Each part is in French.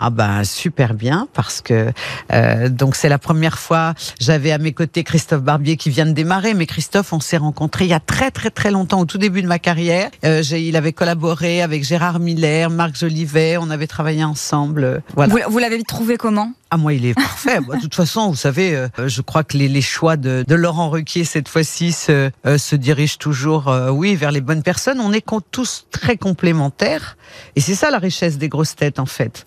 Ah ben super bien parce que euh, donc c'est la première fois j'avais à mes côtés Christophe Barbier qui vient de démarrer mais Christophe on s'est rencontré il y a très très très longtemps au tout début de ma carrière. Euh, j'ai- il avait collaboré avec Gérard Miller Marc Jolivet on avait travaillé ensemble euh, voilà. Vous, vous l'avez trouvé comment? Ah moi il est parfait. De toute façon vous savez euh, je crois que les, les choix de, de Laurent Ruquier cette fois-ci se, euh, se dirigent toujours euh, oui vers les bonnes personnes. On est tous très complémentaires. Et c'est ça la richesse des grosses têtes en fait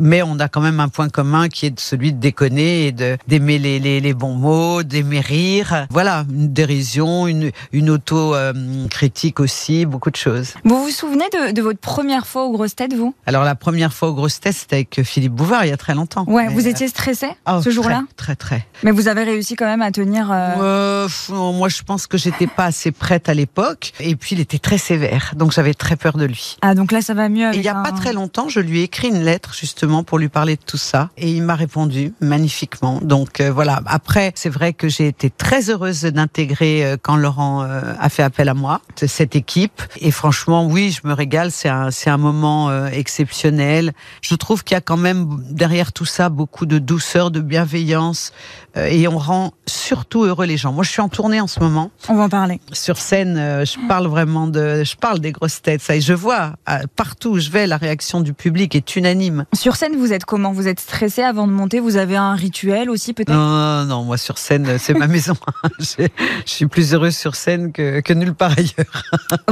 mais on a quand même un point commun qui est celui de déconner et de d'aimer les, les, les bons mots, d'aimer rire. Voilà, une dérision, une, une auto-critique aussi, beaucoup de choses. Vous vous souvenez de, de votre première fois aux grosses têtes, vous? Alors la première fois au grosses têtes, c'était avec Philippe Bouvard il y a très longtemps. Ouais, Mais, vous euh, étiez stressé oh, ce jour-là? Très, très, très. Mais vous avez réussi quand même à tenir... euh, Euh, moi, je pense que j'étais pas assez prête à l'époque. Et puis, il était très sévère. Donc, j'avais très peur de lui. Ah, donc là, ça va mieux avec il y a un- pas très longtemps, je lui ai écrit une lettre justement pour lui parler de tout ça. Et il m'a répondu magnifiquement. Donc euh, voilà. Après, c'est vrai que j'ai été très heureuse d'intégrer euh, quand Laurent euh, a fait appel à moi, cette équipe. Et franchement, oui, je me régale. C'est un, c'est un moment exceptionnel. Je trouve qu'il y a quand même derrière tout ça beaucoup de douceur, de bienveillance. et on rend surtout heureux les gens. Moi, je suis en tournée en ce moment On va en parler. sur scène, je parle vraiment de, je parle des grosses têtes. Ça, et je vois partout où je vais, la réaction du public est unanime. Sur scène, vous êtes comment? Vous êtes stressé avant de monter? Vous avez un rituel aussi, peut-être? Non, non, non, moi sur scène, euh, c'est ma maison. je, je suis plus heureuse sur scène que, que nulle part ailleurs.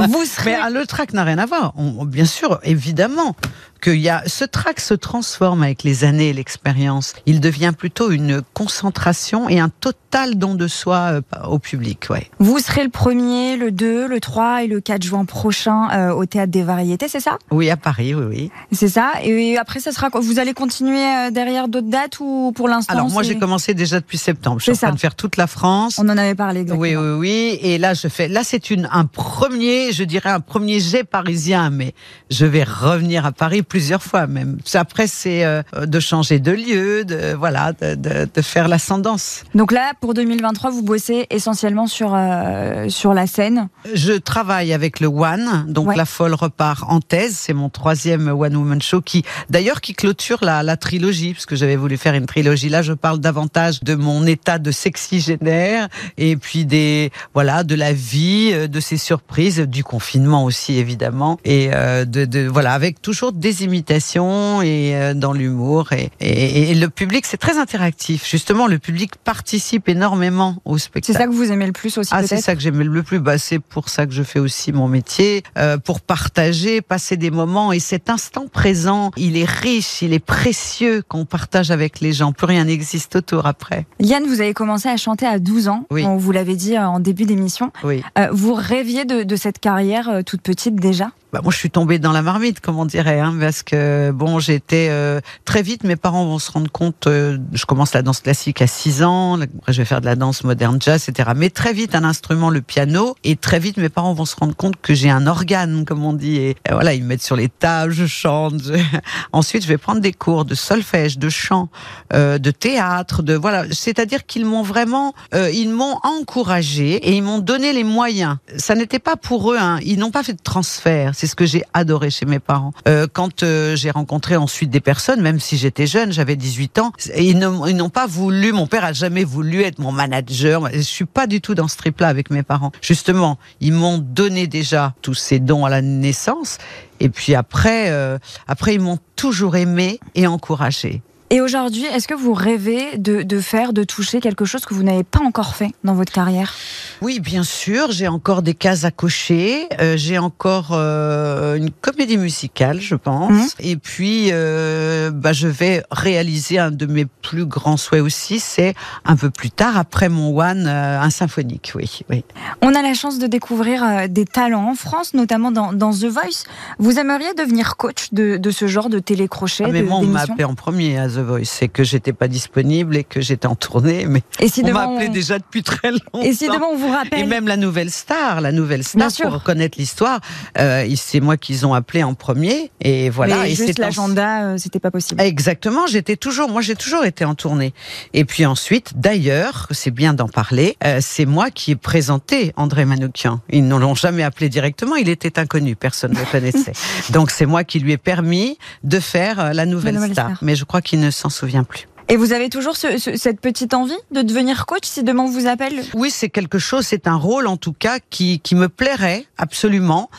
Vous serez... Mais le track n'a rien à voir. On- bien sûr, évidemment, qu'il y a ce track se transforme avec les années et l'expérience. Il devient plutôt une concentration et un total don de soi euh, au public. Ouais. Vous serez le 1er, le 2, le 3 et le 4 juin prochain euh, au Théâtre des Variétés, c'est ça? Oui, à Paris, oui, oui. C'est ça Et après, ça sera Vous allez continuer euh, derrière d'autres dates ou pour l'instant Alors moi j'ai commencé déjà depuis septembre. Je suis en ça. train de faire toute la France. On en avait parlé, exactement. Oui, oui, oui. Et là je fais. Là c'est une un premier, je dirais un premier jet parisien, mais je vais revenir à Paris plusieurs fois même. Après c'est euh, de changer de lieu, de voilà, de, de, de faire l'ascendance. Donc là, pour 2023, vous bossez essentiellement sur, euh, sur la scène. Je travaille avec le One, donc Ouais. la folle repart en thèse. C'est mon troisième One Woman Show qui, d'ailleurs, qui clôture la, la trilogie, parce que j'avais voulu faire une trilogie. Là, je parle davantage de mon état de sexygénaire et puis des, voilà, de la vie, euh, de ses surprises, du confinement aussi évidemment, et euh, de, de, voilà, avec toujours des imitations et euh, dans l'humour et, et, et le public, c'est très interactif. Justement, le public participe énormément au C'est spectacle. ça que vous aimez le plus aussi, Ah, c'est ça que j'aime le plus. Bah, c'est pour ça que je fais aussi mon métier, euh, pour partager, passer des moments. Et cet instant présent, il est riche, il est précieux qu'on partage avec les gens. Plus rien n'existe autour après. Yann, vous avez commencé à chanter à 12 ans. Oui. On vous l'avait dit euh, en début d'émission. Oui. Euh, vous rêviez de, de cette carrière euh, toute petite déjà? Bah, moi, je suis tombée dans la marmite, comme on dirait, hein, parce que bon, j'étais euh, très vite. Mes parents vont se rendre compte. euh, je commence la danse classique à 6 ans. Après, je vais faire de la danse moderne, jazz, etc. Mais très vite, un instrument, le piano, et très vite, mes parents vont se rendre compte que j'ai un organe, comme on dit. Et, voilà, ils me mettent sur les tables, je chante. je- Ensuite, je vais prendre des cours de solfège, de chant, euh, de théâtre, de voilà. C'est-à-dire qu'ils m'ont vraiment, euh, ils m'ont encouragé et ils m'ont donné les moyens. Ça n'était pas pour eux, hein, ils n'ont pas fait de transfert. C'est ce que j'ai adoré chez mes parents. Euh, quand euh, j'ai rencontré ensuite des personnes, même si j'étais jeune, j'avais 18 ans, ils n'ont pas voulu. Mon père a jamais voulu être mon manager. Je suis pas du tout dans ce trip-là avec mes parents. Justement, ils m'ont donné déjà tous ces dons à la naissance. Et puis après, euh, après ils m'ont toujours aimé et encouragé. Et aujourd'hui, est-ce que vous rêvez de, de faire, de toucher quelque chose que vous n'avez pas encore fait dans votre carrière? Oui, bien sûr, j'ai encore des cases à cocher. Euh, j'ai encore euh, une comédie musicale, je pense. Mhm. Et puis, euh, bah, je vais réaliser un de mes plus grands souhaits aussi, c'est un peu plus tard, après mon One, un symphonique. Oui, oui. On a la chance de découvrir des talents en France, notamment dans, dans The Voice. Vous aimeriez devenir coach de, de ce genre de télécrochet, Ah, mais de- moi, on m'a appelé en premier à The Voice. C'est que j'étais pas disponible et que j'étais en tournée, mais Et si on m'appelait on- déjà depuis très longtemps. et si demain on vous Et rappelle même la nouvelle star, la nouvelle Bien star, sûr. pour connaître l'histoire, euh, c'est moi qu'ils ont appelé en premier. Et voilà. mais et juste l'agenda, euh, c'était pas possible. Exactement, j'étais toujours, moi j'ai toujours été en tournée. Et puis ensuite, d'ailleurs, c'est bien d'en parler, euh, c'est moi qui ai présenté André Manoukian. Ils ne l'ont jamais appelé directement, il était inconnu, personne ne le connaissait. Donc c'est moi qui lui ai permis de faire la nouvelle, nouvelle star. star. Mais je crois qu'il ne s'en souvient plus. Et vous avez toujours ce- ce- cette petite envie de devenir coach si demain on vous appelle? Oui, c'est quelque chose, c'est un rôle en tout cas qui, qui me plairait absolument.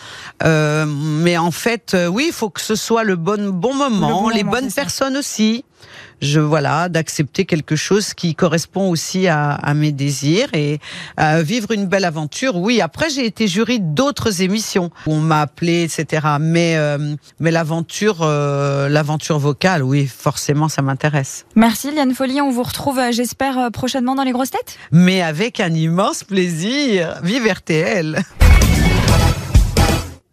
Euh, mais en fait, euh, oui, il faut que ce soit le bon, bon moment, bon les moment, bonnes personnes aussi. Je voilà, d'accepter quelque chose qui correspond aussi à, à mes désirs et à vivre une belle aventure. Oui, après j'ai été jury d'autres émissions où on m'a appelé, etc. Mais euh, mais l'aventure, euh, l'aventure vocale, oui, forcément, ça m'intéresse. Merci Liane Folly, on vous retrouve euh, j'espère euh, prochainement dans les grosses têtes Mais avec un immense plaisir. Vive RTL.